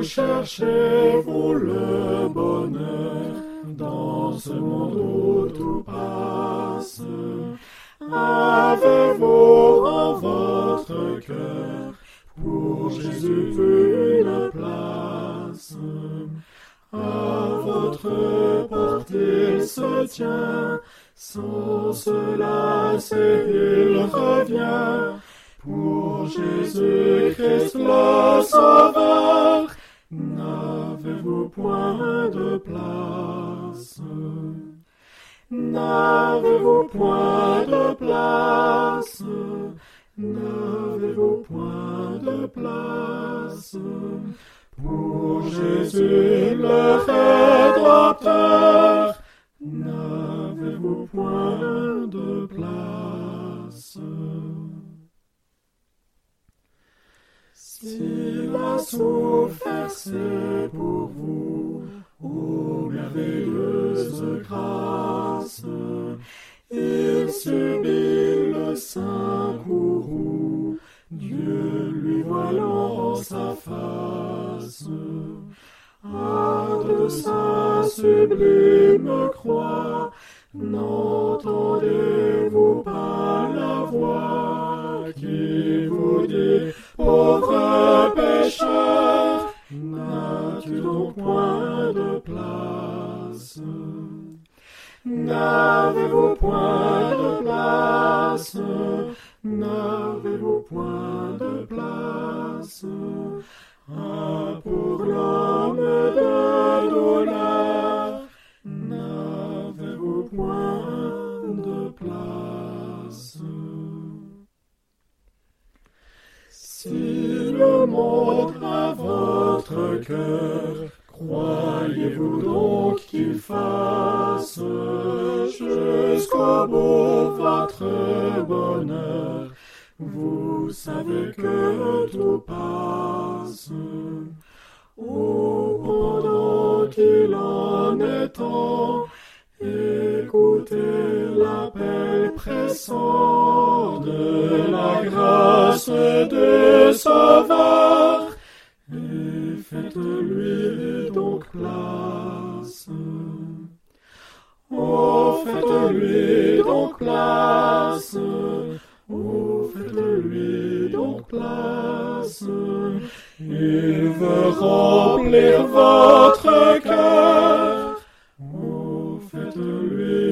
Où cherchez-vous le bonheur dans ce monde où tout passe? Avez-vous en votre cœur pour Jésus une place? À votre portée il se tient, sans cela c'est il revient. Pour Jésus-Christ le Sauveur, n'avez-vous point de place? N'avez-vous point de place? N'avez-vous point de place? Pour Jésus le Rédempteur, n'avez-vous point de place? S'il a souffert, c'est pour vous, ô merveilleuse grâce. Il subit le saint courroux, Dieu lui voilant sa face. À de sa sublime croix, n'entendez-vous pas la voix qui vous dit Pauvre pécheur, donc point de place. N'avez-vous point de place? N'avez-vous point de place? Ah, pour l'homme de douleur, n'avez-vous point de place? Si le monde votre cœur, croyez-vous donc qu'il fasse jusqu'au bout votre bonheur? Vous savez que tout passe. Ou pendant qu'il en est temps, Écoutez l'appel pressant de la grâce de Sauveur donc place. Oh, faites-lui donc place. Il veut remplir votre cœur. Oh, faites-lui